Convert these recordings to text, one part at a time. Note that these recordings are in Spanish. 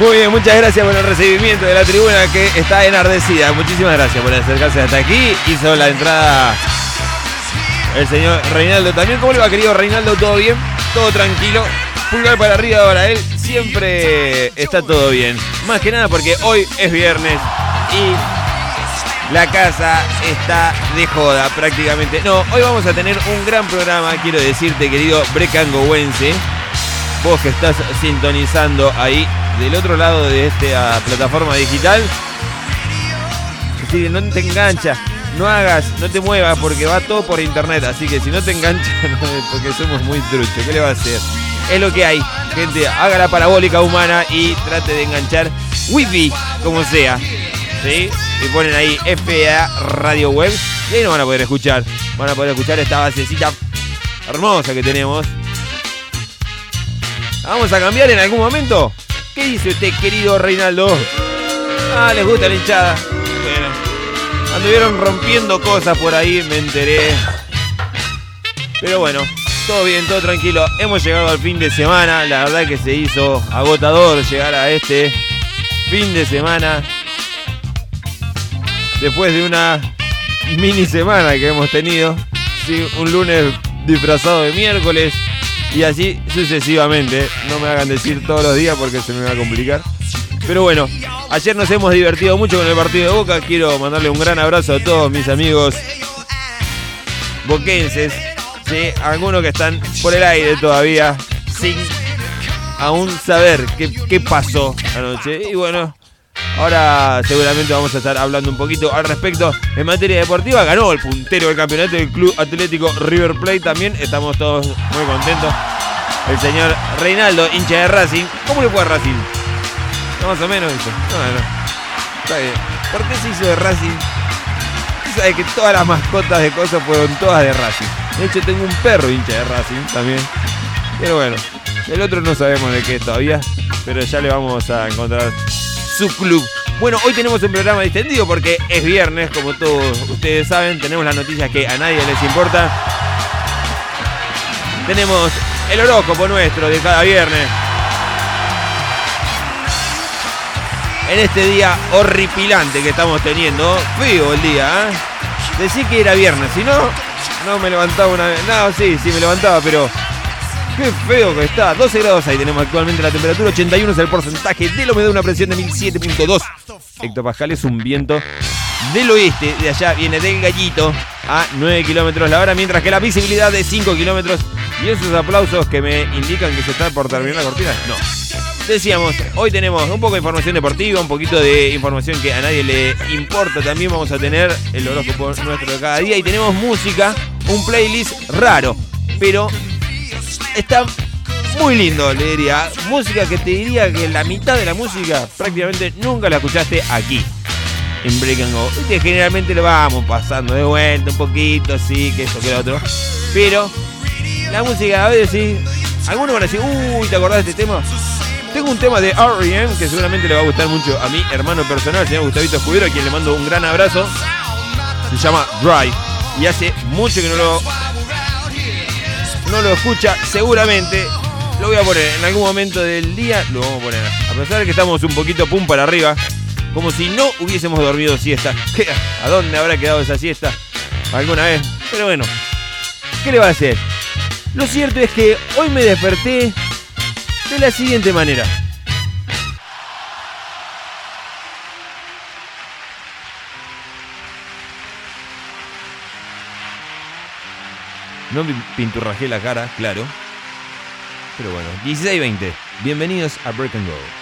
Muy bien, muchas gracias por el recibimiento de la tribuna que está enardecida. Muchísimas gracias por acercarse hasta aquí. Hizo la entrada el señor Reinaldo también. ¿Cómo le va, querido Reinaldo? ¿Todo bien? ¿Todo tranquilo? Pulgar para arriba ahora. Él siempre está todo bien. Más que nada porque hoy es viernes y la casa está de joda prácticamente. No, hoy vamos a tener un gran programa, quiero decirte, querido Brecangowense. Vos que estás sintonizando ahí del otro lado de esta plataforma digital. no te engancha, no hagas, no te muevas porque va todo por internet. Así que si no te engancha, porque somos muy truchos, ¿qué le va a hacer? Es lo que hay, gente. Haga la parabólica humana y trate de enganchar wifi, como sea. ¿Sí? Y ponen ahí FA Radio Web y ahí no van a poder escuchar. Van a poder escuchar esta basecita hermosa que tenemos ¿Vamos a cambiar en algún momento? ¿Qué dice usted, querido Reinaldo? Ah, les gusta la hinchada. Bueno, anduvieron rompiendo cosas por ahí, me enteré. Pero bueno, todo bien, todo tranquilo. Hemos llegado al fin de semana. La verdad que se hizo agotador llegar a este fin de semana. Después de una mini semana que hemos tenido. Sí, un lunes disfrazado de miércoles. Y así sucesivamente. No me hagan decir todos los días porque se me va a complicar. Pero bueno, ayer nos hemos divertido mucho con el partido de Boca. Quiero mandarle un gran abrazo a todos mis amigos boquenses. ¿sí? Algunos que están por el aire todavía sin aún saber qué, qué pasó anoche. Y bueno, Ahora seguramente vamos a estar hablando un poquito al respecto. En materia deportiva ganó el puntero del campeonato del Club Atlético River Plate también. Estamos todos muy contentos. El señor Reinaldo, hincha de Racing. ¿Cómo le fue a Racing? más o menos eso. No, no. ¿Por qué se hizo de Racing? Sabe que todas las mascotas de cosas fueron todas de Racing. De hecho tengo un perro hincha de Racing también. Pero bueno, el otro no sabemos de qué es todavía. Pero ya le vamos a encontrar club. Bueno, hoy tenemos un programa distendido porque es viernes, como todos ustedes saben, tenemos las noticias que a nadie les importa. Tenemos el horóscopo nuestro de cada viernes. En este día horripilante que estamos teniendo, feo el día, ¿eh? Decí que era viernes, si no, no me levantaba una vez. No, sí, sí me levantaba, pero Qué feo que está. 12 grados ahí tenemos actualmente la temperatura. 81 es el porcentaje de la humedad. Una presión de 1007.2 hectopascales. Un viento del oeste. De allá viene del gallito a 9 kilómetros la hora. Mientras que la visibilidad de 5 kilómetros. Y esos aplausos que me indican que se está por terminar la cortina. No. Decíamos, hoy tenemos un poco de información deportiva, un poquito de información que a nadie le importa. También vamos a tener el horóscopo nuestro de cada día y tenemos música, un playlist raro, pero está muy lindo, le diría. Música que te diría que la mitad de la música prácticamente nunca la escuchaste aquí. En Break and Go. Que generalmente lo vamos pasando de vuelta un poquito, así, que eso, que lo otro. Pero la música a veces sí. Algunos van a decir, uy, ¿te acordás de este tema? Tengo un tema de R.E.M. que seguramente le va a gustar mucho a mi hermano personal, el señor Gustavito Escudero, a quien le mando un gran abrazo. Se llama Drive. Y hace mucho que no lo no lo escucha, seguramente lo voy a poner en algún momento del día, lo vamos a poner. A pesar de que estamos un poquito pum para arriba, como si no hubiésemos dormido siesta. ¿A dónde habrá quedado esa siesta? ¿Alguna vez? Pero bueno, ¿qué le va a hacer? Lo cierto es que hoy me desperté de la siguiente manera. No me la cara, claro. Pero bueno, 16 y 20. Bienvenidos a Break and Go.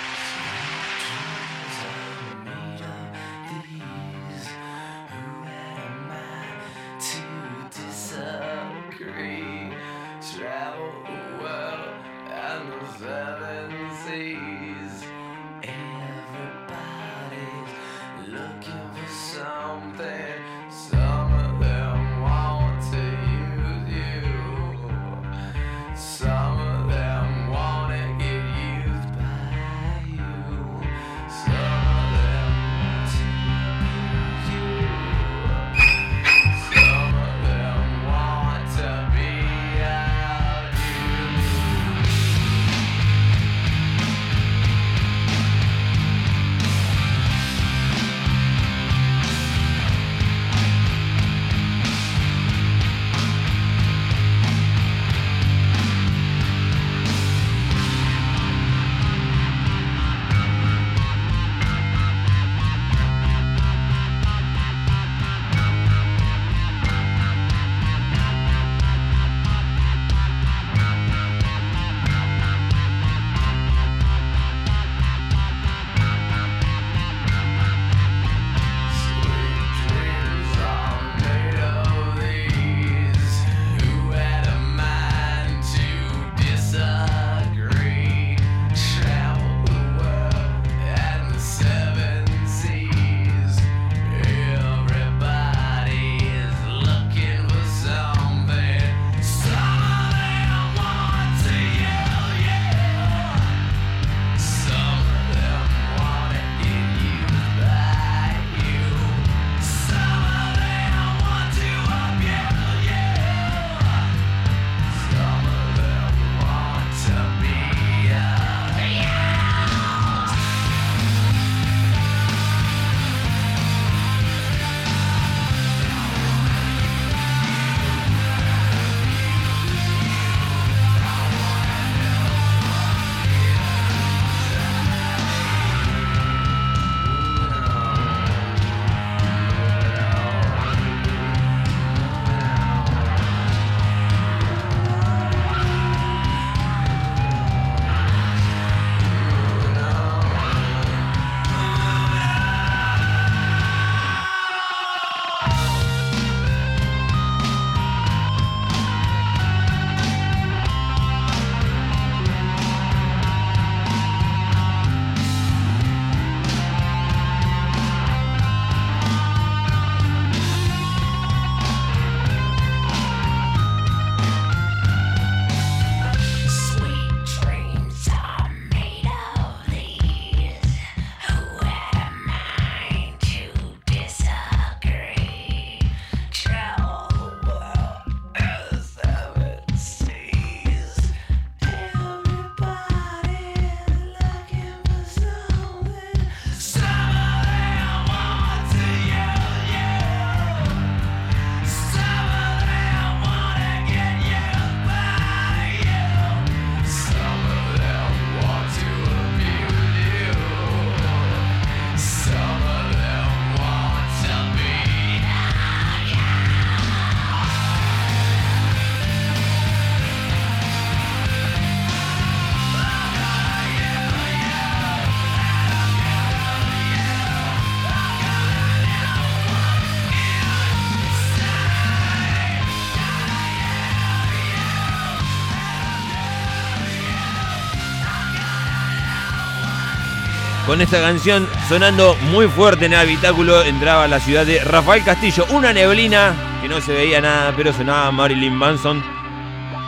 Con esta canción sonando muy fuerte en el habitáculo, entraba la ciudad de Rafael Castillo. Una neblina que no se veía nada, pero sonaba Marilyn Manson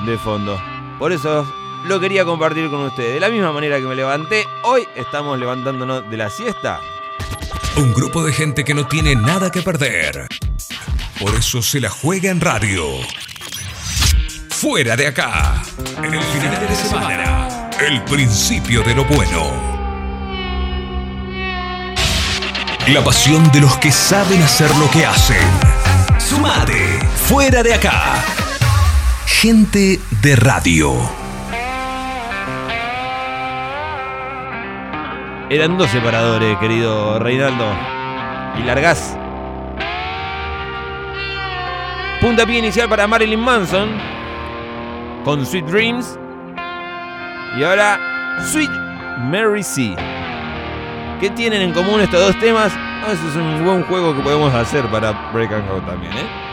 de fondo. Por eso lo quería compartir con ustedes. De la misma manera que me levanté, hoy estamos levantándonos de la siesta. Un grupo de gente que no tiene nada que perder. Por eso se la juega en radio. Fuera de acá. En el final de semana. El principio de lo bueno. La pasión de los que saben hacer lo que hacen. Sumate. Fuera de acá. Gente de radio. Eran dos separadores, querido Reinaldo. Y largás. Punta pie inicial para Marilyn Manson. Con Sweet Dreams. Y ahora Sweet Mary C. ¿Qué tienen en común estos dos temas? Ah, es un buen juego que podemos hacer para Break and Go también, ¿eh?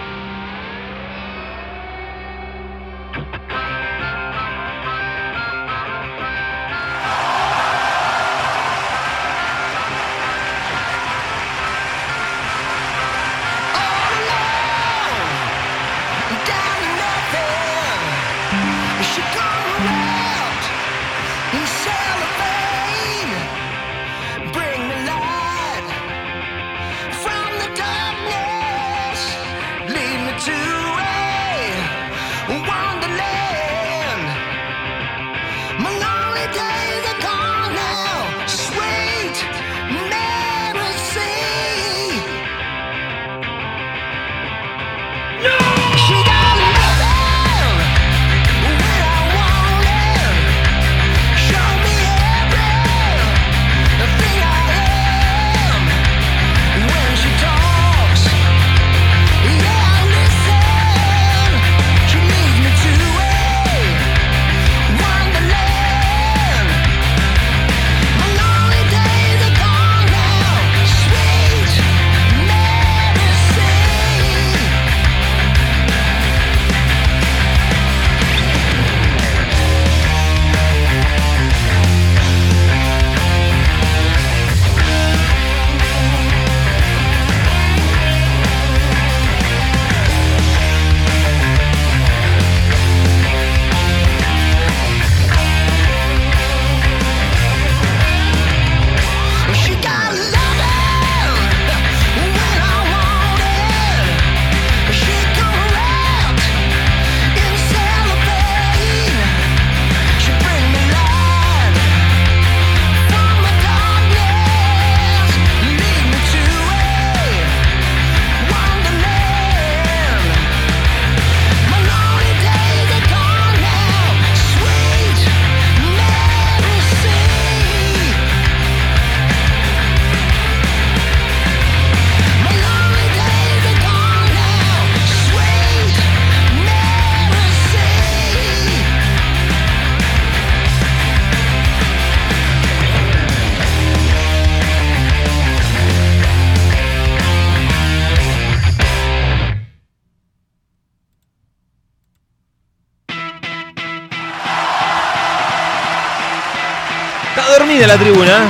La tribuna.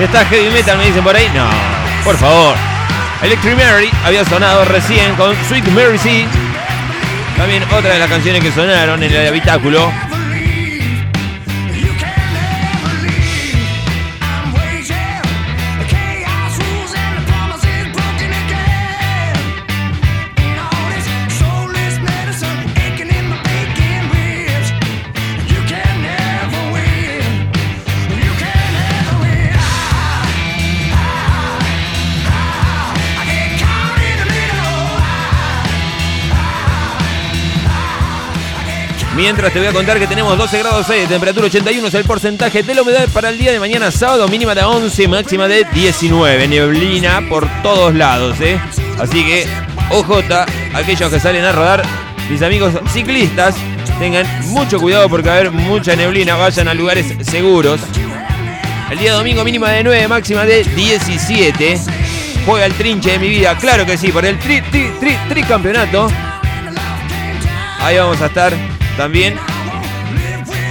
Está heavy metal, me dicen por ahí. No, por favor. Electric Mary había sonado recién con Sweet Mary C. También otra de las canciones que sonaron en el habitáculo. Mientras te voy a contar que tenemos 12 grados 6, temperatura 81 es el porcentaje de la humedad para el día de mañana sábado, mínima de 11, máxima de 19. Neblina por todos lados, ¿eh? Así que, OJ, aquellos que salen a rodar, mis amigos ciclistas, tengan mucho cuidado porque va a haber mucha neblina, vayan a lugares seguros. El día domingo mínima de 9, máxima de 17. Juega el trinche de mi vida, claro que sí, por el tri, tri, tri, tri campeonato. Ahí vamos a estar también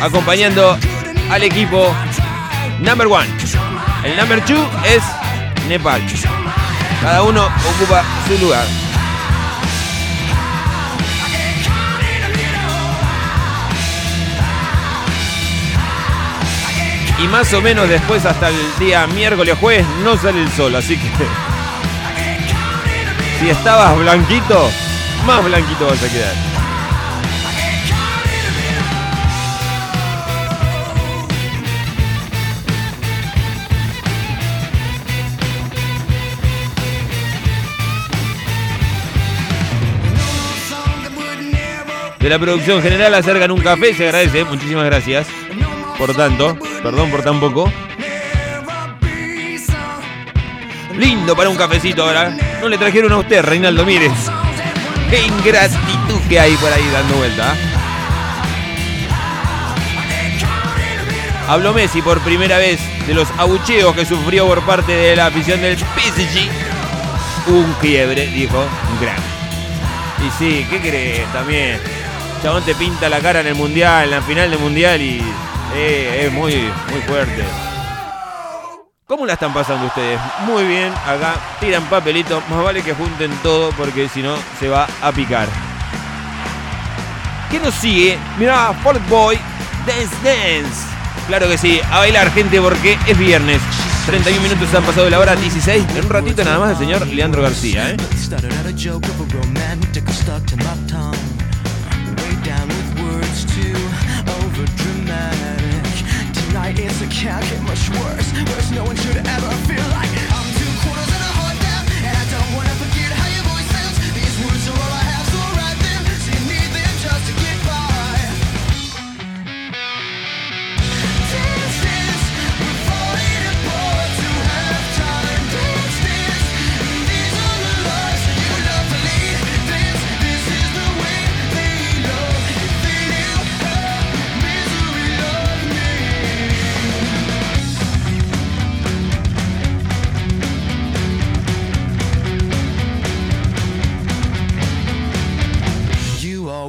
acompañando al equipo number one. El number two es Nepal. Cada uno ocupa su lugar. Y más o menos después hasta el día miércoles o jueves no sale el sol, así que si estabas blanquito, más blanquito vas a quedar. De la producción general acercan un café, se agradece, muchísimas gracias. Por tanto, perdón por tan poco. Lindo para un cafecito ahora. No le trajeron a usted, Reinaldo, mire. Qué ingratitud que hay por ahí dando vuelta. Habló Messi por primera vez de los abucheos que sufrió por parte de la afición del PSG. Un quiebre, dijo, gran. Y sí, ¿qué crees? También. Chabón te pinta la cara en el mundial, en la final del mundial y eh, es muy, muy fuerte. ¿Cómo la están pasando ustedes? Muy bien, acá tiran papelito. Más vale que junten todo porque si no se va a picar. ¿Qué nos sigue? Mirá, Fort Boy, Dance Dance. Claro que sí, a bailar gente porque es viernes. 31 minutos han pasado de la hora 16. En un ratito nada más el señor Leandro García. ¿eh? It's a can't get much worse. Worse, no one should ever feel like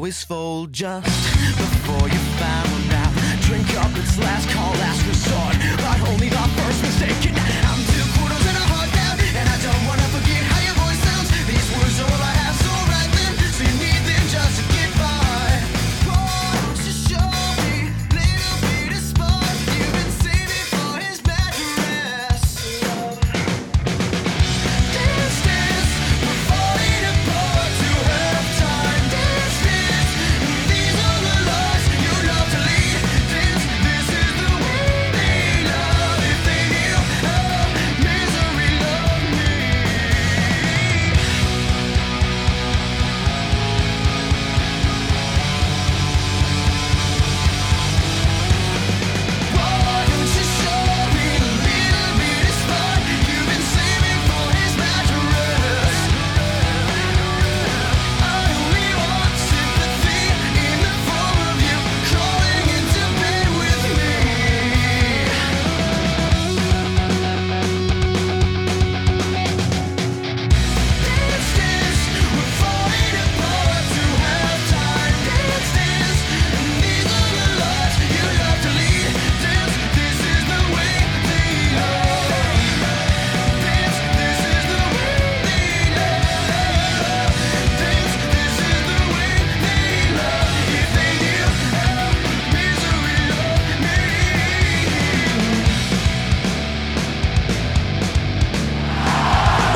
always fold just before you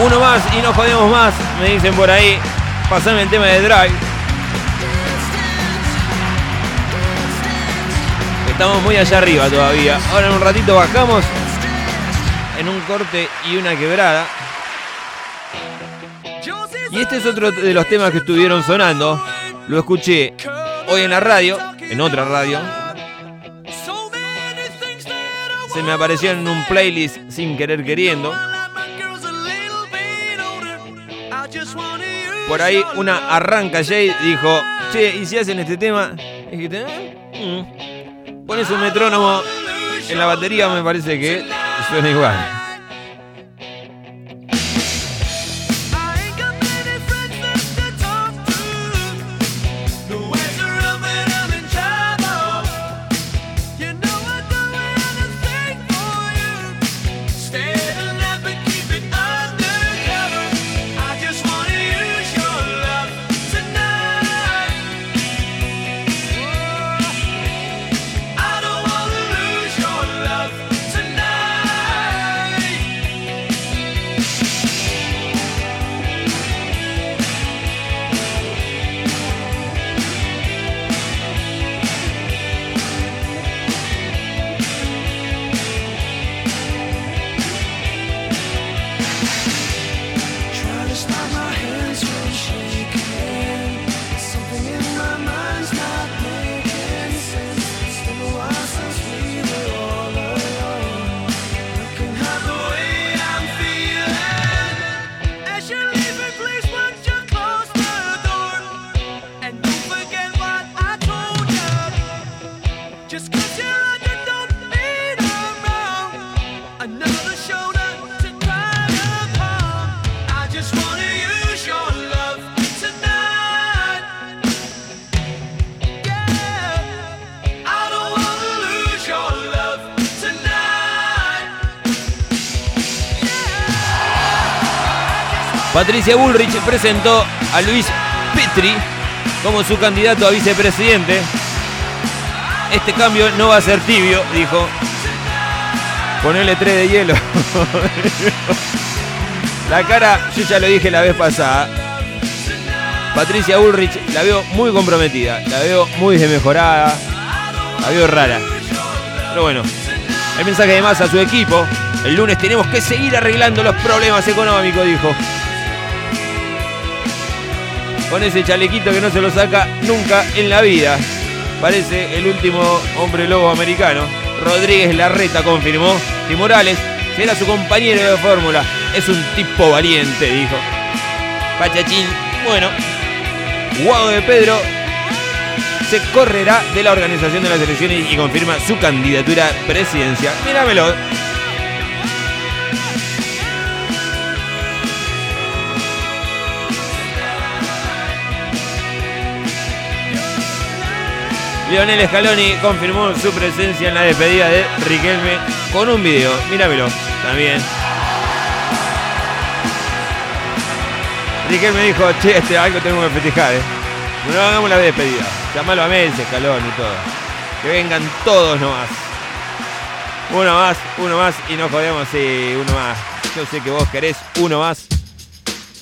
Uno más y no jodemos más, me dicen por ahí. Pasame el tema de Drive. Estamos muy allá arriba todavía. Ahora en un ratito bajamos en un corte y una quebrada. Y este es otro de los temas que estuvieron sonando. Lo escuché hoy en la radio, en otra radio. Se me apareció en un playlist sin querer queriendo. Por ahí una arranca Jay dijo, che, ¿y si hacen este tema? Dijiste, "Eh, mm". Pones un metrónomo en la batería, me parece que suena igual. Patricia Bullrich presentó a Luis Petri como su candidato a vicepresidente. Este cambio no va a ser tibio, dijo. Ponele tres de hielo. la cara, yo ya lo dije la vez pasada. Patricia Bullrich la veo muy comprometida, la veo muy desmejorada, la veo rara. Pero bueno, el mensaje de más a su equipo. El lunes tenemos que seguir arreglando los problemas económicos, dijo con ese chalequito que no se lo saca nunca en la vida. Parece el último hombre lobo americano. Rodríguez Larreta confirmó que Morales será su compañero de fórmula. Es un tipo valiente, dijo. Pachachín, bueno. Guado de Pedro se correrá de la organización de las elecciones y confirma su candidatura presidencial. Míramelo. Lionel Scaloni confirmó su presencia en la despedida de Riquelme con un video. Míramelo también. Riquelme dijo, che, este algo tenemos que festejar, eh. No hagamos la despedida. Llamalo a Messi, Scaloni y todo. Que vengan todos nomás. Uno más, uno más y nos jodemos, sí, uno más. Yo sé que vos querés uno más.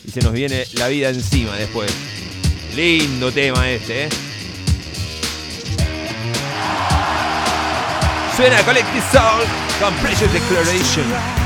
Y se nos viene la vida encima después. Lindo tema este, eh. Suena Collective Soul con Pressure Declaration.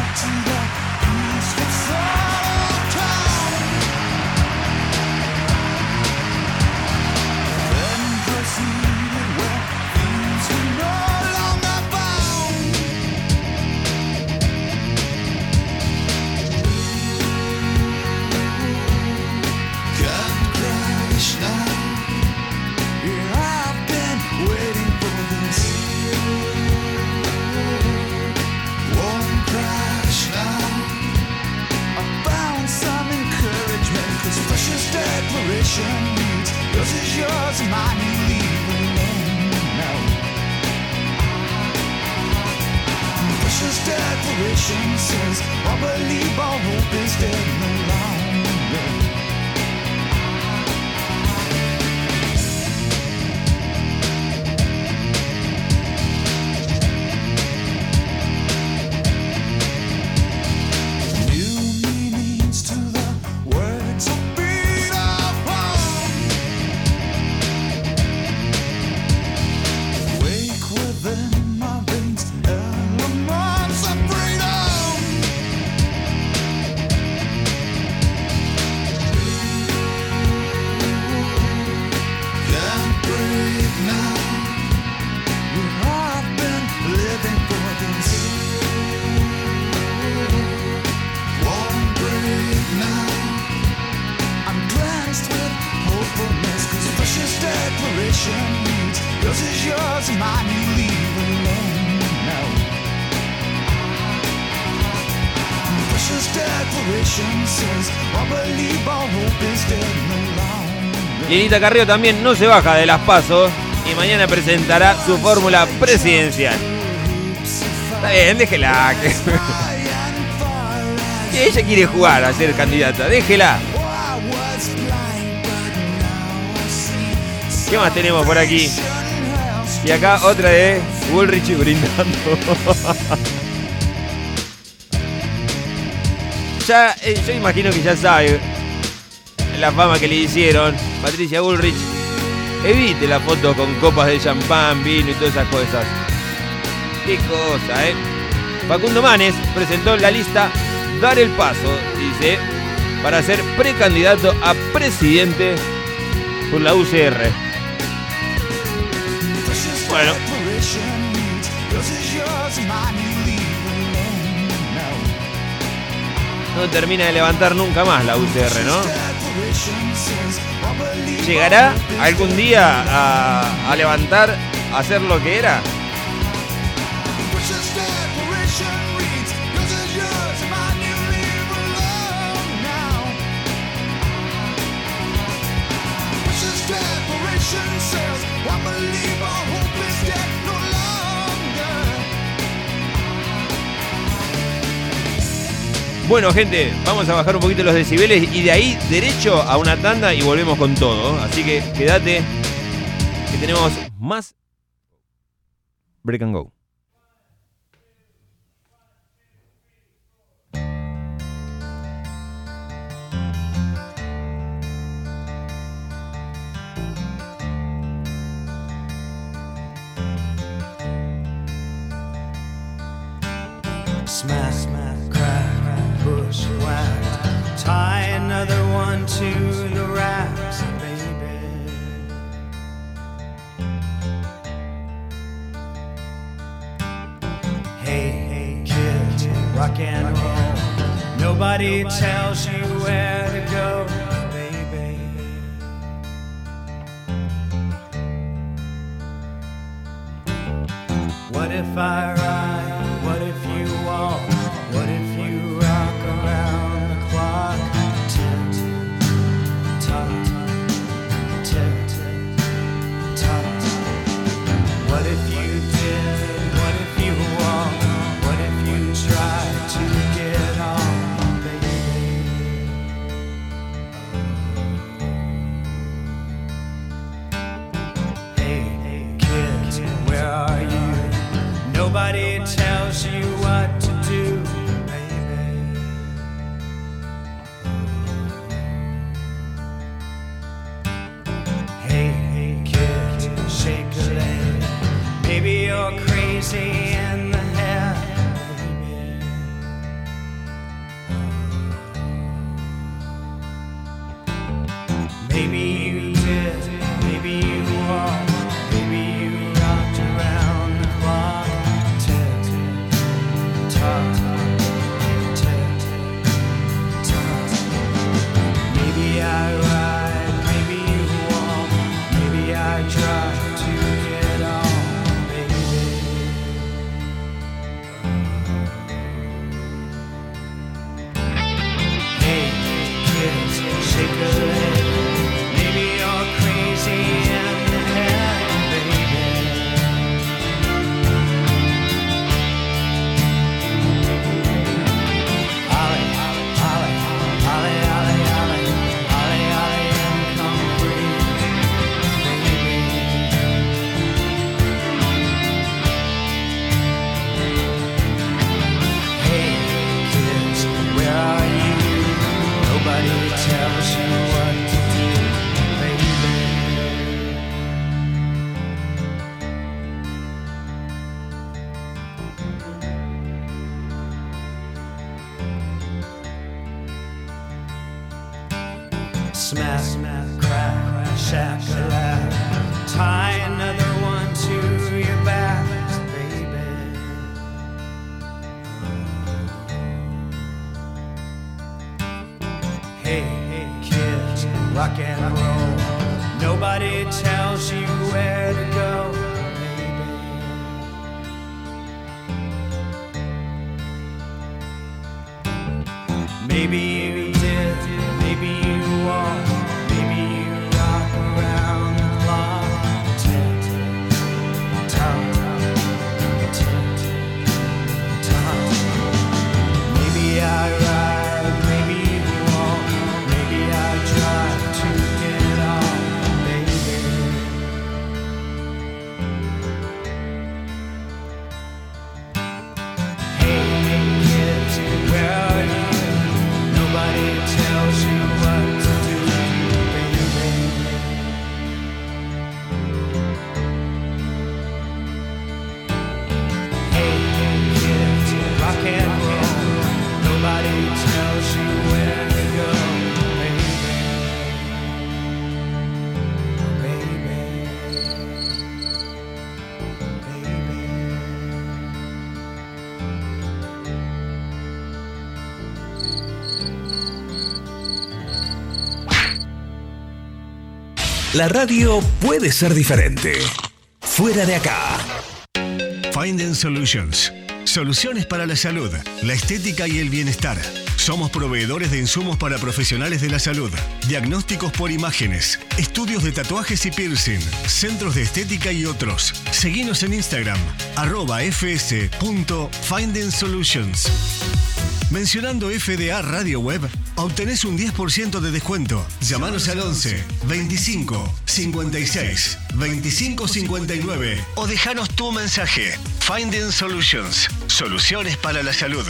Says, I believe all hope is dead. No Lilita Carrillo también no se baja de las pasos y mañana presentará su fórmula presidencial. Está bien, déjela. Que... ella quiere jugar a ser candidata, déjela. ¿Qué más tenemos por aquí? Y acá otra de Bullrich brindando. ya, eh, yo imagino que ya sabe la fama que le hicieron. Patricia Bullrich, evite la foto con copas de champán, vino y todas esas cosas. Qué cosa, ¿eh? Facundo Manes presentó la lista Dar el Paso, dice, para ser precandidato a presidente por la UCR. Bueno. No termina de levantar nunca más la UCR, ¿no? ¿Llegará algún día a, levantar, a hacer lo que era? Bueno, gente, vamos a bajar un poquito los decibeles y de ahí derecho a una tanda y volvemos con todo. Así que quédate, que tenemos más Break and Go. Smash. to the rising, baby. Hey, hey, kids, rock and roll. Nobody tells you where to go, baby. What if I ride? rock and roll. Nobody tells you where to go. La radio puede ser diferente. Fuera de acá. Finding Solutions. Soluciones para la salud, la estética y el bienestar. Somos proveedores de insumos para profesionales de la salud, diagnósticos por imágenes, estudios de tatuajes y piercing, centros de estética y otros. Seguimos en Instagram, arroba Mencionando FDA Radio Web, obtenés un 10% de descuento. Llámanos al 11 25 56 25 59 o dejanos tu mensaje. Finding Solutions. Soluciones para la salud.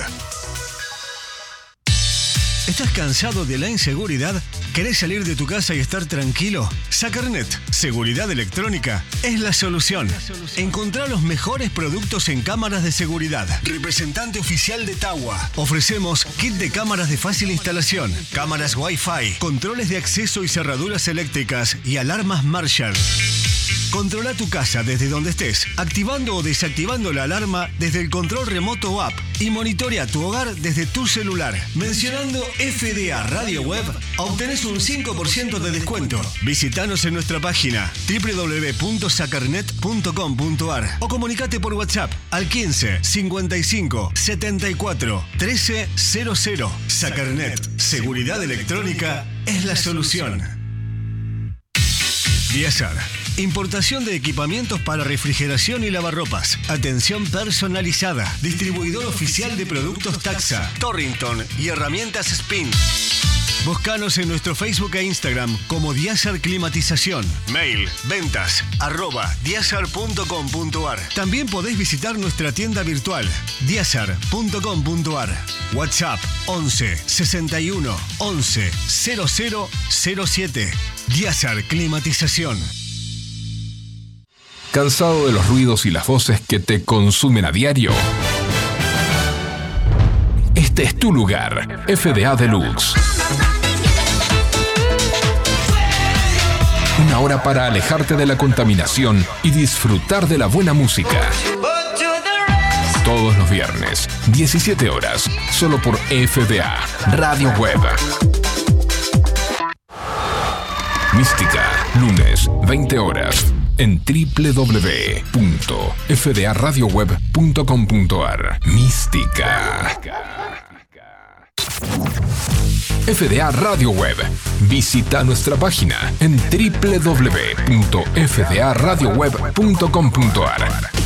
¿Estás cansado de la inseguridad? ¿Querés salir de tu casa y estar tranquilo? Sacarnet, seguridad electrónica, es la solución. Encontrá los mejores productos en cámaras de seguridad. Representante oficial de Tawa. Ofrecemos kit de cámaras de fácil instalación, cámaras Wi-Fi, controles de acceso y cerraduras eléctricas y alarmas Marshall. Controla tu casa desde donde estés, activando o desactivando la alarma desde el control remoto o app y monitorea tu hogar desde tu celular. Mencionando FDA Radio Web, obtenés un 5% de descuento. Visítanos en nuestra página www.sacarnet.com.ar o comunicate por WhatsApp al 15 55 74 13 00. Sacarnet, seguridad electrónica es la solución. Diazar. Importación de equipamientos para refrigeración y lavarropas. Atención personalizada. Distribuidor oficial de productos Taxa, Torrington y herramientas Spin. Búscanos en nuestro Facebook e Instagram como Diazar Climatización. Mail, ventas, arroba diazar.com.ar. También podéis visitar nuestra tienda virtual, diazar.com.ar. WhatsApp 11 61 11 0007. Diazar Climatización. ¿Cansado de los ruidos y las voces que te consumen a diario? Este es tu lugar, FDA Deluxe. Una hora para alejarte de la contaminación y disfrutar de la buena música. Todos los viernes, 17 horas, solo por FDA, Radio Web. Mística, lunes, 20 horas, en www.fdaradioweb.com.ar. Mística. FDA Radio Web. Visita nuestra página en www.fdaradioweb.com.ar.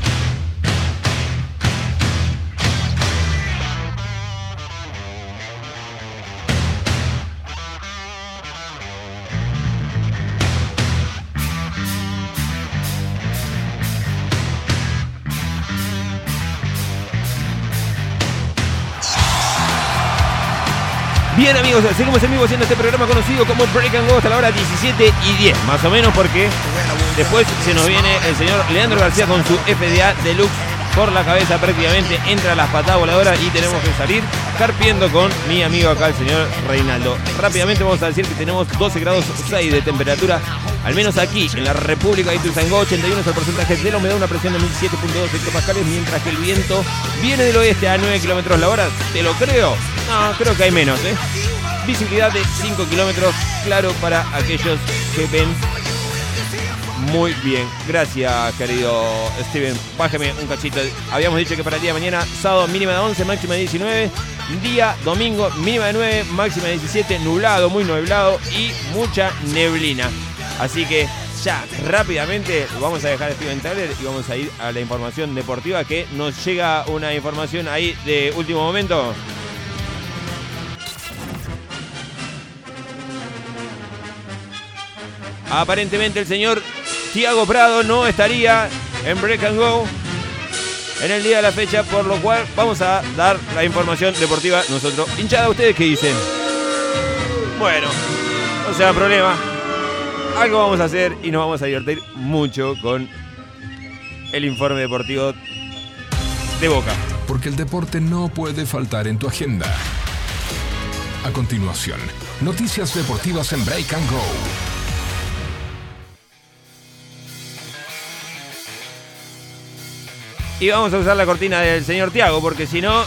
Bien amigos, seguimos en vivo haciendo este programa conocido como Break and Go hasta la hora 17 y 10, más o menos porque después se nos viene el señor Leandro García con su FDA Deluxe por la cabeza prácticamente, entra a las patadas voladoras y tenemos que salir carpiendo con mi amigo acá, el señor Reinaldo. Rápidamente vamos a decir que tenemos 12 grados 6 de temperatura, al menos aquí en la República de Ituzaingó, 81 es el porcentaje de la humedad, una presión de 1007.2 hectopascales, mientras que el viento viene del oeste a 9 kilómetros la hora. ¿Te lo creo? No, creo que hay menos, ¿eh? Visibilidad de 5 kilómetros, claro para aquellos que ven muy bien. Gracias, querido Steven. Bájeme un cachito. Habíamos dicho que para el día de mañana, sábado mínima de 11, máxima de 19. Día domingo mínima de 9, máxima de 17, nublado, muy nublado y mucha neblina. Así que ya rápidamente vamos a dejar a Steven Tyler y vamos a ir a la información deportiva que nos llega una información ahí de último momento. Aparentemente el señor Tiago Prado no estaría en Break and Go en el día de la fecha, por lo cual vamos a dar la información deportiva nosotros. Hinchada, ¿ustedes qué dicen? Bueno, no sea problema. Algo vamos a hacer y nos vamos a divertir mucho con el informe deportivo de Boca. Porque el deporte no puede faltar en tu agenda. A continuación, noticias deportivas en Break and Go. Y vamos a usar la cortina del señor Tiago, porque si no.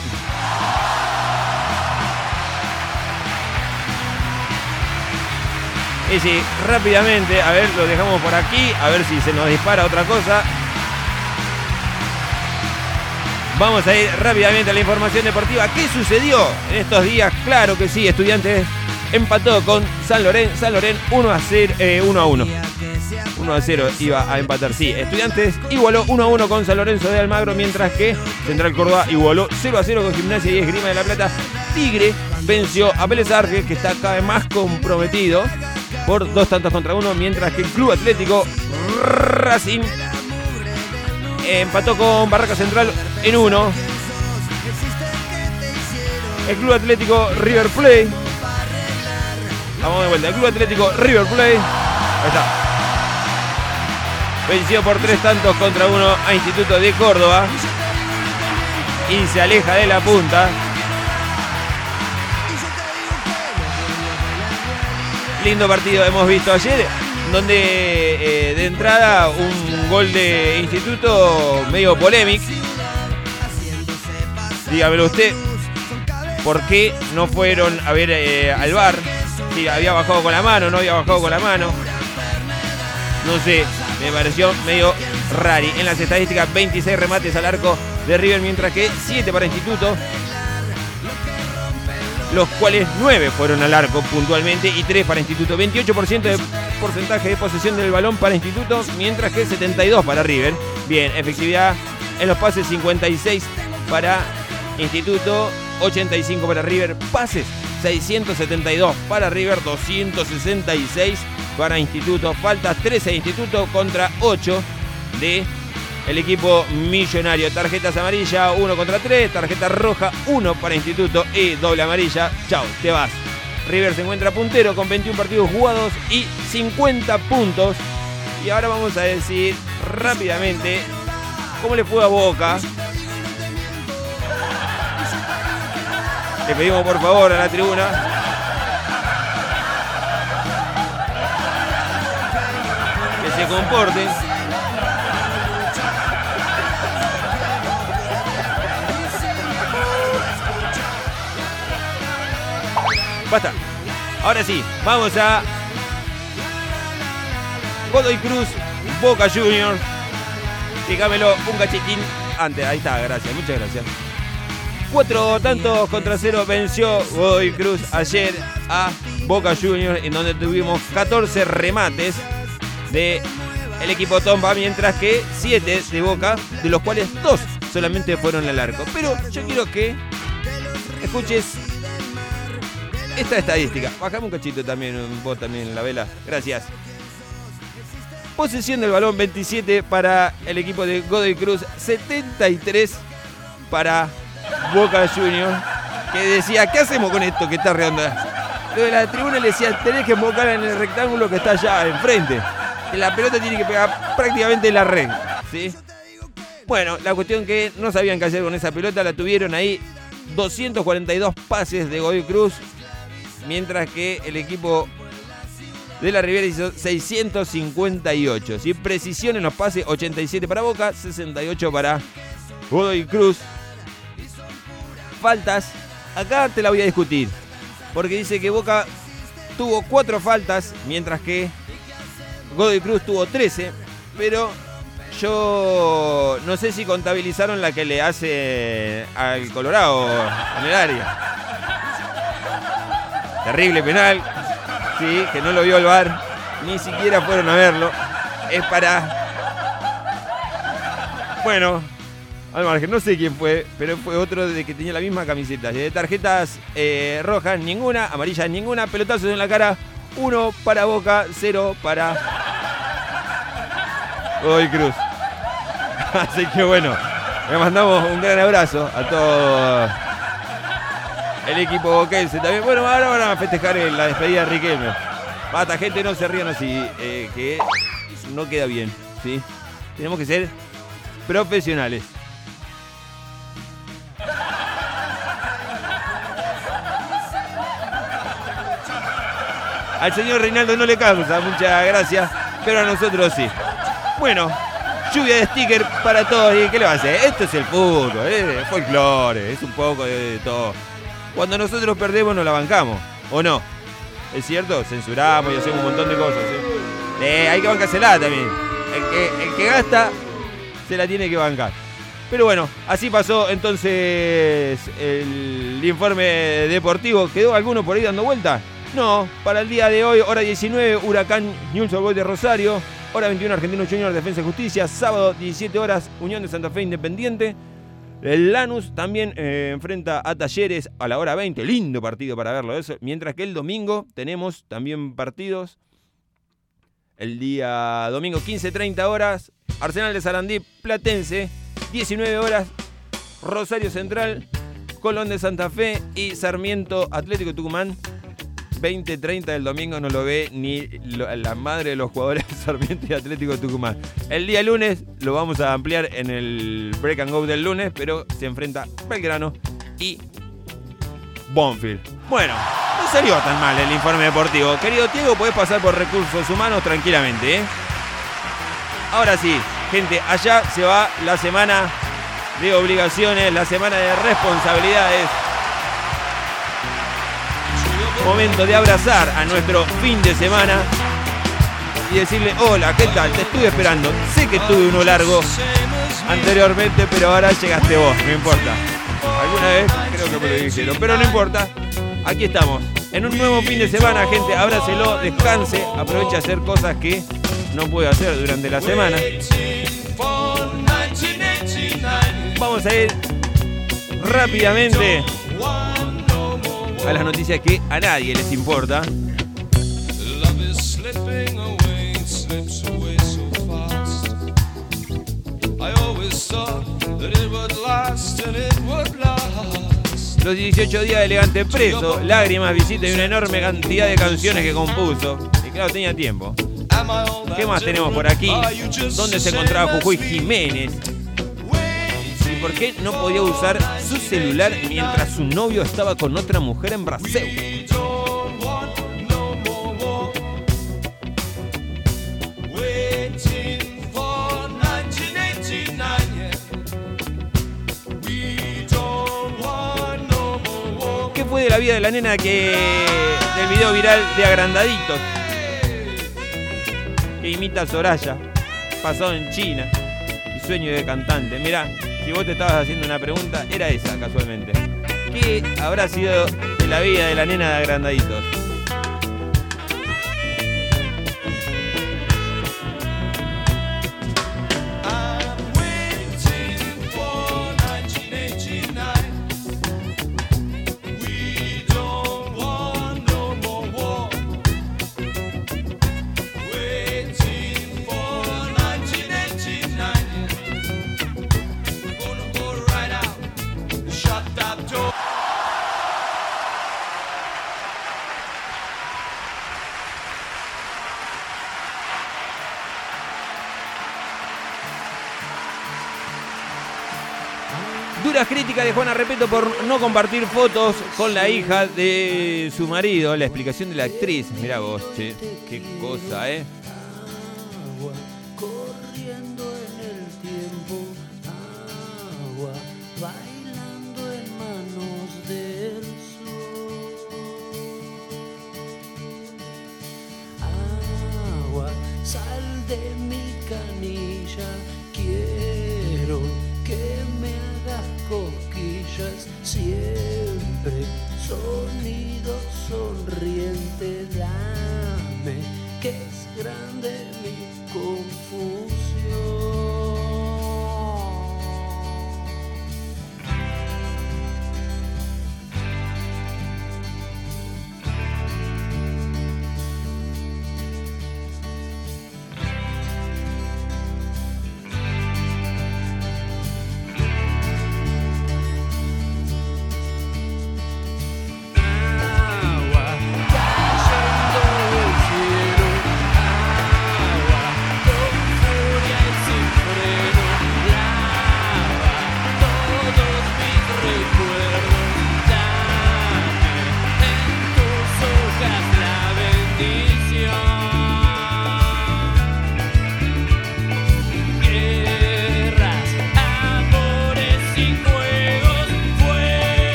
Y sí, rápidamente, a ver, lo dejamos por aquí, a ver si se nos dispara otra cosa. Vamos a ir rápidamente a la información deportiva. ¿Qué sucedió en estos días? Claro que sí, Estudiantes empató con San Lorenzo, San Lorenzo 1 a 0, eh, 1 a 1. 1 a 0 iba a empatar, sí. Estudiantes igualó 1 a 1 con San Lorenzo de Almagro, mientras que Central Córdoba igualó 0 a 0 con Gimnasia y Esgrima de la Plata. Tigre venció a Vélez Arfiel, que está cada vez más comprometido por dos tantos contra uno, mientras que el Club Atlético Racing empató con Barraca Central en 1. El Club Atlético River Plate. Vamos de vuelta. El Club Atlético River Plate. Ahí está. Venció por tres tantos contra uno a Instituto de Córdoba. Y se aleja de la punta. Lindo partido hemos visto ayer, donde eh, de entrada un gol de Instituto medio polémico. Dígamelo usted, ¿por qué no fueron a ver eh, al bar? Si había bajado con la mano, no había bajado con la mano. No sé, me pareció medio rari. En las estadísticas, 26 remates al arco de River, mientras que 7 para Instituto los cuales 9 fueron al arco puntualmente y 3 para Instituto. 28% de porcentaje de posesión del balón para Instituto, mientras que 72 para River. Bien, efectividad en los pases 56 para Instituto, 85 para River. Pases 672 para River, 266 para Instituto. Faltas 13 de Instituto contra 8 de el equipo millonario. Tarjetas amarilla, 1 contra 3. Tarjeta roja, 1 para Instituto y doble amarilla. Chao, te vas. River se encuentra puntero con 21 partidos jugados y 50 puntos. Y ahora vamos a decir rápidamente cómo le fue a Boca. Le pedimos por favor a la tribuna. Se comporten. Basta. Ahora sí, vamos a Godoy Cruz, Boca Junior. Dígamelo un cachitín antes. Ahí está, gracias, muchas gracias. Cuatro tantos contra cero venció Godoy Cruz ayer a Boca Junior, en donde tuvimos 14 remates de el equipo Tomba, mientras que 7 de Boca, de los cuales 2 solamente fueron al arco. Pero yo quiero que escuches esta estadística. Bajame un cachito también, vos también, la vela. Gracias. Posesión del balón 27 para el equipo de Godoy Cruz, 73 para Boca Junior, que decía, ¿qué hacemos con esto que está redonda? De la tribuna le decía, tenés que enfocar en el rectángulo que está allá enfrente. La pelota tiene que pegar prácticamente en la red. ¿sí? Bueno, la cuestión que no sabían qué hacer con esa pelota, la tuvieron ahí 242 pases de Godoy Cruz, mientras que el equipo de la Ribera hizo 658. ¿sí? Precisión en los pases, 87 para Boca, 68 para Godoy Cruz. Faltas, acá te la voy a discutir, porque dice que Boca tuvo 4 faltas, mientras que Godoy Cruz tuvo 13, pero yo no sé si contabilizaron la que le hace al Colorado en el área. Terrible penal. Sí, que no lo vio el VAR. Ni siquiera fueron a verlo. Es para. Bueno, al margen, no sé quién fue, pero fue otro de que tenía la misma camiseta. De tarjetas eh, rojas, ninguna, amarillas, ninguna, pelotazos en la cara. Uno para Boca, cero para Godoy Cruz. Así que bueno, le mandamos un gran abrazo a todo el equipo boquense también. Bueno, ahora van a festejar la despedida de Riquelme. Basta, gente, no se rían así, eh, que no queda bien, ¿sí? Tenemos que ser profesionales. Al señor Reinaldo no le causa mucha gracia, pero a nosotros sí. Bueno, lluvia de sticker para todos. ¿Y qué le va a hacer? Esto es el fútbol, es folclore, es un poco de, todo. Cuando nosotros perdemos nos la bancamos, ¿o no? ¿Es cierto? Censuramos y hacemos un montón de cosas. ¿sí? Eh, hay que bancársela también. El que, el que gasta se la tiene que bancar. Pero bueno, así pasó entonces el informe deportivo. ¿Quedó alguno por ahí dando vuelta? No, para el día de hoy, hora 19, Huracán Newell's Old Boys de Rosario. Hora 21, Argentino Junior Defensa y Justicia. Sábado, 17 horas, Unión de Santa Fe Independiente. El Lanús también eh, enfrenta a Talleres a la hora 20. Lindo partido para verlo eso. Mientras que el domingo tenemos también partidos. El día domingo 15.30 horas. Arsenal de Sarandí Platense. 19 horas. Rosario Central. Colón de Santa Fe y Sarmiento Atlético Tucumán. 20-30 del domingo no lo ve ni la madre de los jugadores de Sarmiento y Atlético Tucumán. El día lunes lo vamos a ampliar en el break and go del lunes, pero se enfrenta Belgrano y Bonfield. Bueno, no salió tan mal el informe deportivo. Querido Diego, podés pasar por recursos humanos tranquilamente, ¿eh? Ahora sí, gente, allá se va la semana de obligaciones, la semana de responsabilidades. Momento de abrazar a nuestro fin de semana y decirle, hola, ¿qué tal? Te estuve esperando. Sé que tuve uno largo anteriormente, pero ahora llegaste vos, no importa. Alguna vez creo que me lo dijeron, pero no importa. Aquí estamos. En un nuevo fin de semana, gente, abrácelo, descanse, aproveche a hacer cosas que no puede hacer durante la semana. Vamos a ir rápidamente a las noticias que a nadie les importa. Los 18 días de elegante preso, lágrimas, visita y una enorme cantidad de canciones que compuso. Y claro, tenía tiempo. ¿Qué más tenemos por aquí? ¿Dónde se encontraba Jujuy Jiménez? ¿Y por qué no podía usar su celular mientras su novio estaba con otra mujer en Brasil? Don't want no more war. Waiting for 1989, yeah. We don't want no more war. ¿Qué fue de la vida de la nena que. del video viral de Agrandaditos? Que imita a Soraya, pasado en China, y sueño de cantante. Mirá, si vos te estabas haciendo una pregunta, era esa casualmente. ¿Qué habrá sido de la vida de la nena de Agrandaditos? Repeto por no compartir fotos con la hija de su marido. La explicación de la actriz. Mirá vos, che. Qué cosa, ¿eh? Siempre. Sonido sonriente, dame que es grande mi confusión.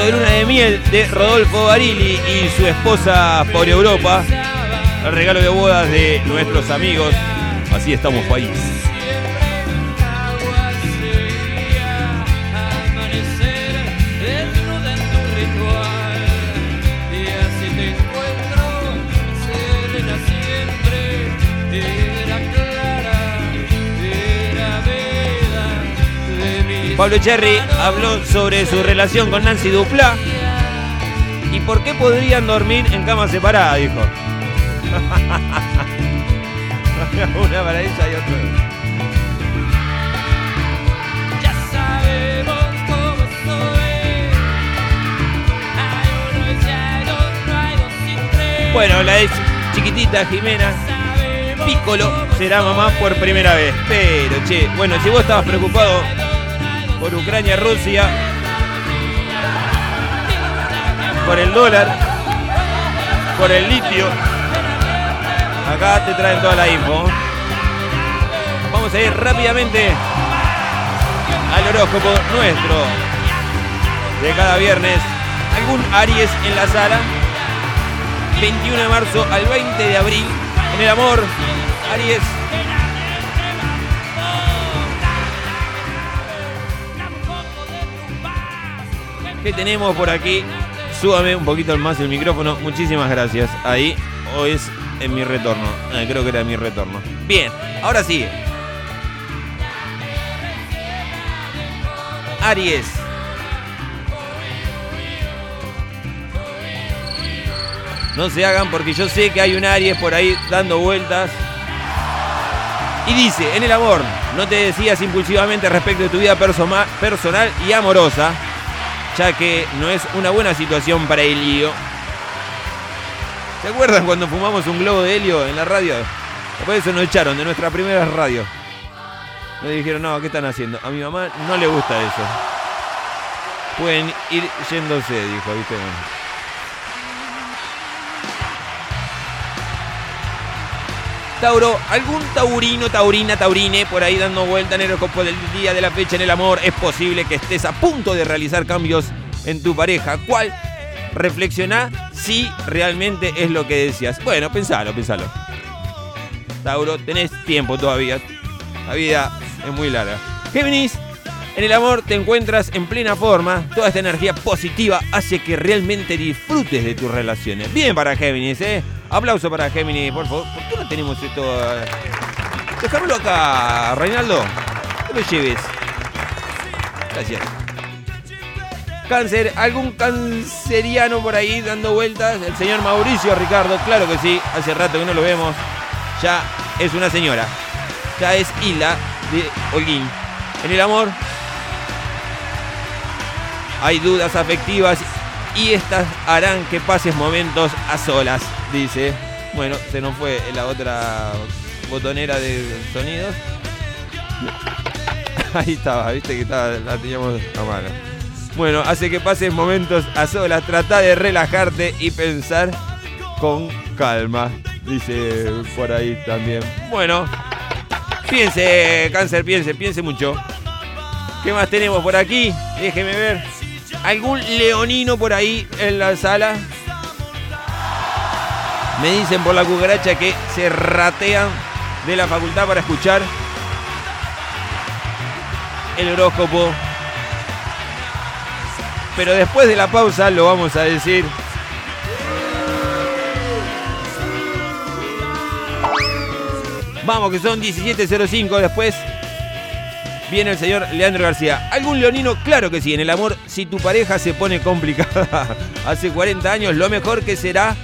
De luna de miel de Rodolfo Barili y su esposa por Europa. El regalo de bodas de nuestros amigos. Así estamos, país. Pablo Cherry habló sobre su relación con Nancy Dupla. ¿Y por qué podrían dormir en cama separada? Dijo. Una para ella y otra. Bueno, la ex chiquitita Jimena Piccolo será mamá por primera vez. Pero, che, bueno, si vos estabas preocupado por Ucrania, Rusia, por el dólar, por el litio, acá te traen toda la info. Vamos a ir rápidamente al horóscopo nuestro de cada viernes. Algún Aries en la sala. 21 de marzo al 20 de abril. En el amor, Aries. ¿Qué tenemos por aquí? Súbame un poquito más el micrófono. Muchísimas gracias. Ahí, o es en mi retorno. Creo que era mi retorno. Bien, ahora sí. Aries. No se hagan porque yo sé que hay un Aries por ahí dando vueltas. Y dice, en el amor, no te decías impulsivamente respecto de tu vida personal y amorosa, ya que no es una buena situación para el lío. ¿Se acuerdan cuando fumamos un globo de helio en la radio? Después de eso nos echaron de nuestra primera radio. Nos dijeron, no, ¿qué están haciendo? A mi mamá no le gusta eso. Pueden ir yéndose, dijo, ¿viste? Tauro, algún taurino, taurina, taurine por ahí dando vuelta en el horóscopo del día de la fecha en el amor, es posible que estés a punto de realizar cambios en tu pareja. ¿Cuál? Reflexiona si realmente es lo que decías. Bueno, pensalo, pensalo. Tauro, tenés tiempo todavía. La vida es muy larga. Géminis, en el amor te encuentras en plena forma. Toda esta energía positiva hace que realmente disfrutes de tus relaciones. Bien para Géminis, ¿eh? Aplauso para Géminis, por favor. ¿Por qué no tenemos esto? eh? Dejámoslo acá, Reinaldo. No lo lleves. Gracias. Cáncer, algún canceriano por ahí dando vueltas. El señor Mauricio Ricardo, claro que sí. Hace rato que no lo vemos. Ya es una señora. Ya es Hilda de Holguín. En el amor hay dudas afectivas y estas harán que pases momentos a solas, dice. Bueno, se nos fue la otra botonera de sonidos. Ahí estaba, viste que estaba, la teníamos a mano. Bueno, hace que pases momentos a solas, trata de relajarte y pensar con calma, dice por ahí también. Bueno, piense, cáncer, piense, piense mucho. ¿Qué más tenemos por aquí? Déjeme ver. ¿Algún leonino por ahí en la sala? Me dicen por la cucaracha que se ratean de la facultad para escuchar el horóscopo. Pero después de la pausa lo vamos a decir. Vamos, que son 17.05 después. Viene el señor Leandro García. ¿Algún leonino? Claro que sí. En el amor, si tu pareja se pone complicada hace 40 años, lo mejor que será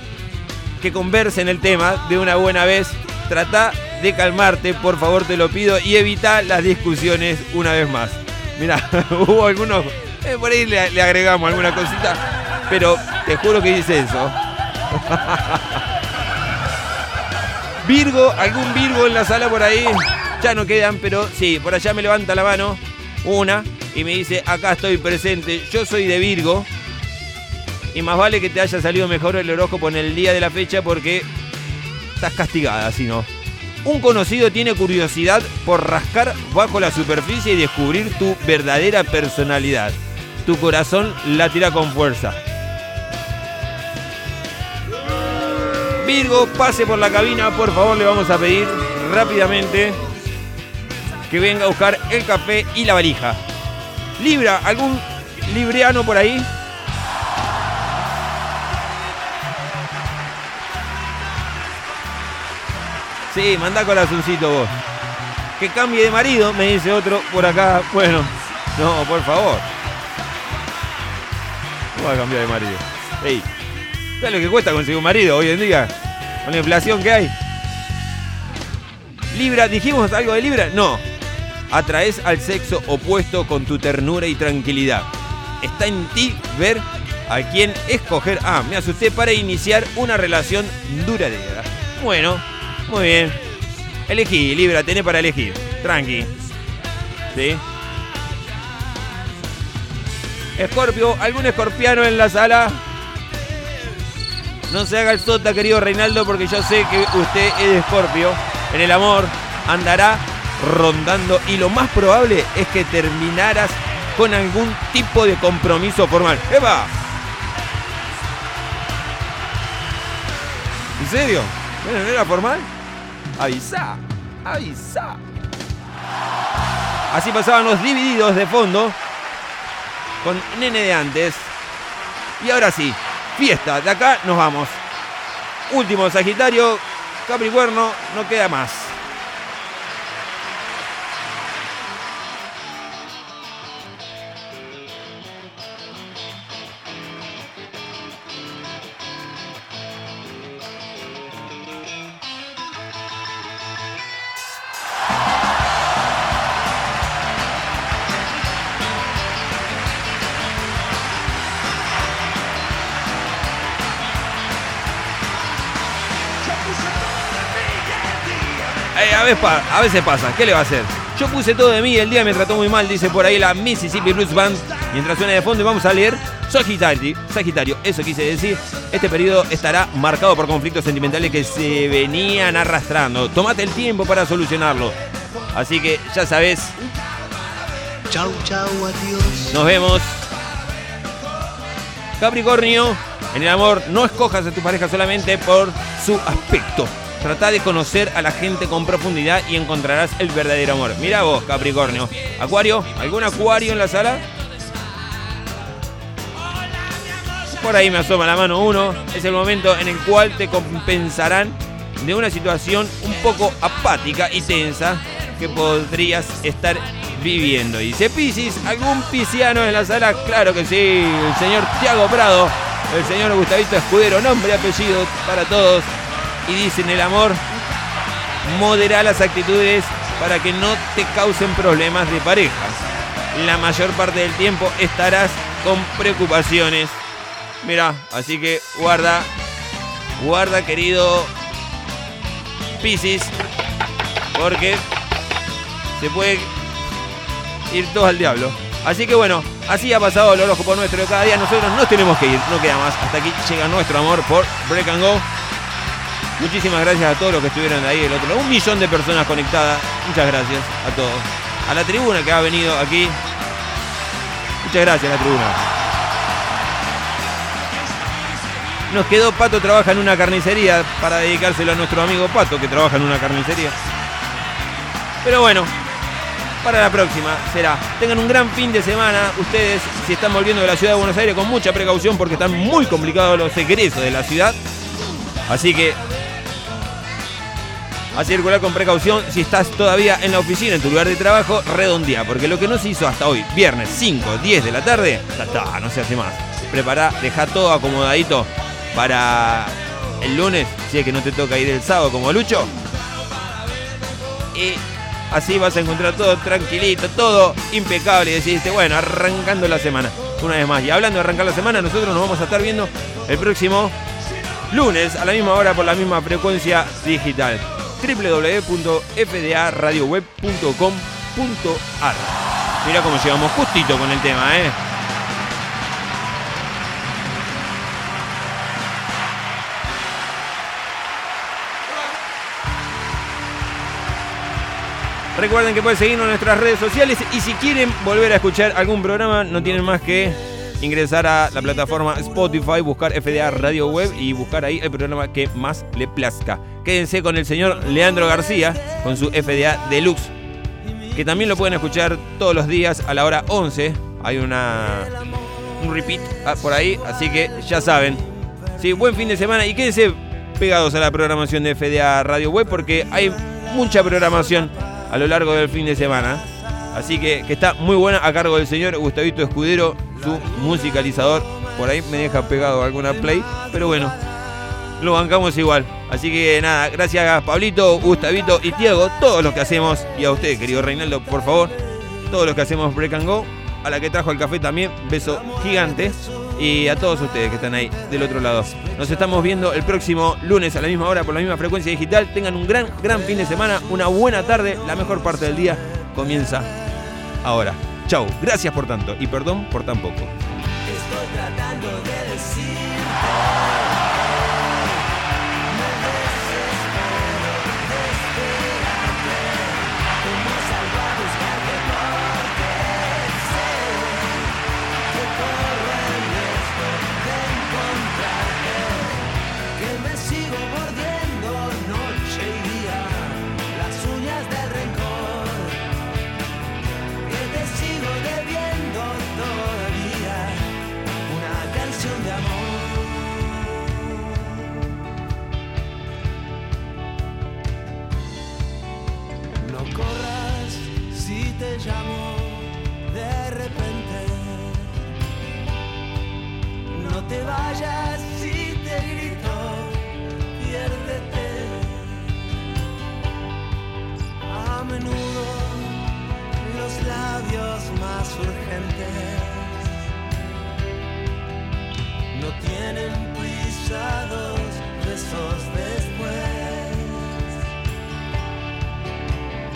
que conversen el tema de una buena vez. Trata de calmarte, por favor, te lo pido, y evita las discusiones una vez más. Mira, hubo algunos. eh, por ahí le, le agregamos alguna cosita, pero te juro que dice eso. Virgo, algún Virgo en la sala por ahí. Ya no quedan, pero sí, por allá me levanta la mano una y me dice, acá estoy presente, yo soy de Virgo. Y más vale que te haya salido mejor el horóscopo en el día de la fecha porque estás castigada, si no. Un conocido tiene curiosidad por rascar bajo la superficie y descubrir tu verdadera personalidad. tu corazón latirá con fuerza. Virgo, pase por la cabina, por favor, le vamos a pedir rápidamente que venga a buscar el café y la valija. Libra, ¿algún libreano por ahí? Sí, manda corazoncito vos. Que cambie de marido, me dice otro por acá. Bueno, no, por favor. No va a cambiar de marido. Ey, ¿sabes lo que cuesta conseguir un marido hoy en día? Con la inflación que hay. Libra, ¿dijimos algo de Libra? No. Atraes al sexo opuesto con tu ternura y tranquilidad. Está en ti ver a quién escoger. Ah, me asusté para iniciar una relación duradera. Bueno, muy bien. Elegí, Libra, tenés para elegir. Tranqui. ¿Sí? Escorpio, ¿algún escorpiano en la sala? No se haga el sota, querido Reinaldo, porque yo sé que usted es de Escorpio. En el amor andará rondando y lo más probable es que terminaras con algún tipo de compromiso formal. ¡Eva! ¿En serio? ¿Bueno, ¿No era formal? Avisa, avisa. Así pasaban los divididos de fondo con nene de antes. Y ahora sí, fiesta. De acá nos vamos. Último Sagitario, Capricornio, no queda más. Veces a veces pasa, ¿qué le va a hacer? Yo puse todo de mí, el día me trató muy mal, dice por ahí la Mississippi Blues Band. Mientras suena de fondo y vamos a leer Sagitario, Sagitario, eso quise decir. Este periodo estará marcado por conflictos sentimentales que se venían arrastrando. Tomate el tiempo para solucionarlo. Así que ya sabes, Chau, chau, adiós. nos vemos. Capricornio, en el amor no escojas a tu pareja solamente por su aspecto. Trata de conocer a la gente con profundidad y encontrarás el verdadero amor. Mira vos, Capricornio. Acuario, ¿algún acuario en la sala? Por ahí me asoma la mano uno. Es el momento en el cual te compensarán de una situación un poco apática y tensa que podrías estar viviendo. Dice Piscis, ¿algún pisciano en la sala? Claro que sí, el señor Tiago Prado, el señor Gustavito Escudero, nombre y apellido para todos. Y dicen el amor, modera las actitudes para que no te causen problemas de pareja. La mayor parte del tiempo estarás con preocupaciones. Mira, así que guarda, guarda querido Piscis, porque se puede ir todo al diablo. Así que bueno, así ha pasado el horóscopo nuestro de cada día. Nosotros nos tenemos que ir, no queda más. Hasta aquí llega nuestro amor por Break and Go. Muchísimas gracias a todos los que estuvieron ahí del otro. Un millón de personas conectadas. Muchas gracias a todos. A la tribuna que ha venido aquí. Muchas gracias a la tribuna. Nos quedó Pato trabaja en una carnicería para dedicárselo a nuestro amigo Pato que trabaja en una carnicería. Pero bueno, para la próxima será. Tengan un gran fin de semana. Ustedes, si están volviendo de la ciudad de Buenos Aires, con mucha precaución porque están muy complicados los egresos de la ciudad. Así que a circular con precaución. Si estás todavía en la oficina, en tu lugar de trabajo, redondea. Porque lo que no se hizo hasta hoy, viernes 5, 10 de la tarde, no se hace más. Prepará, deja todo acomodadito para el lunes, si es que no te toca ir el sábado como Lucho. Y así vas a encontrar todo tranquilito, todo impecable. Y deciste, bueno, arrancando la semana. Una vez más. Y hablando de arrancar la semana, nosotros nos vamos a estar viendo el próximo lunes a la misma hora por la misma frecuencia digital www.fdaradioweb.com.ar Mira cómo llegamos justito con el tema, ¿eh? Recuerden que pueden seguirnos en nuestras redes sociales y si quieren volver a escuchar algún programa, no tienen más que ingresar a la plataforma Spotify, buscar FDA Radio Web y buscar ahí el programa que más le plazca. Quédense con el señor Leandro García con su FDA Deluxe, que también lo pueden escuchar todos los días a la hora 11. Hay una un repeat ah, por ahí, así que ya saben. Sí, buen fin de semana y quédense pegados a la programación de FDA Radio Web porque hay mucha programación a lo largo del fin de semana. Así que, que está muy buena a cargo del señor Gustavito Escudero, su musicalizador. Por ahí me deja pegado alguna play, pero bueno, lo bancamos igual. Así que nada, gracias a Pablito, Gustavito y Tiago, todos los que hacemos, y a usted, querido Reinaldo, por favor, todos los que hacemos Break and Go, a la que trajo el café también, beso gigante, y a todos ustedes que están ahí del otro lado. Nos estamos viendo el próximo lunes a la misma hora por la misma frecuencia digital. Tengan un gran, gran fin de semana, una buena tarde, la mejor parte del día comienza ahora. Chau, gracias por tanto y perdón por tan poco. Estoy tratando labios más urgentes no tienen pisados besos después.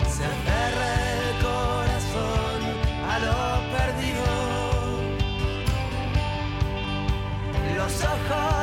Se aferra el corazón a lo perdido. Los ojos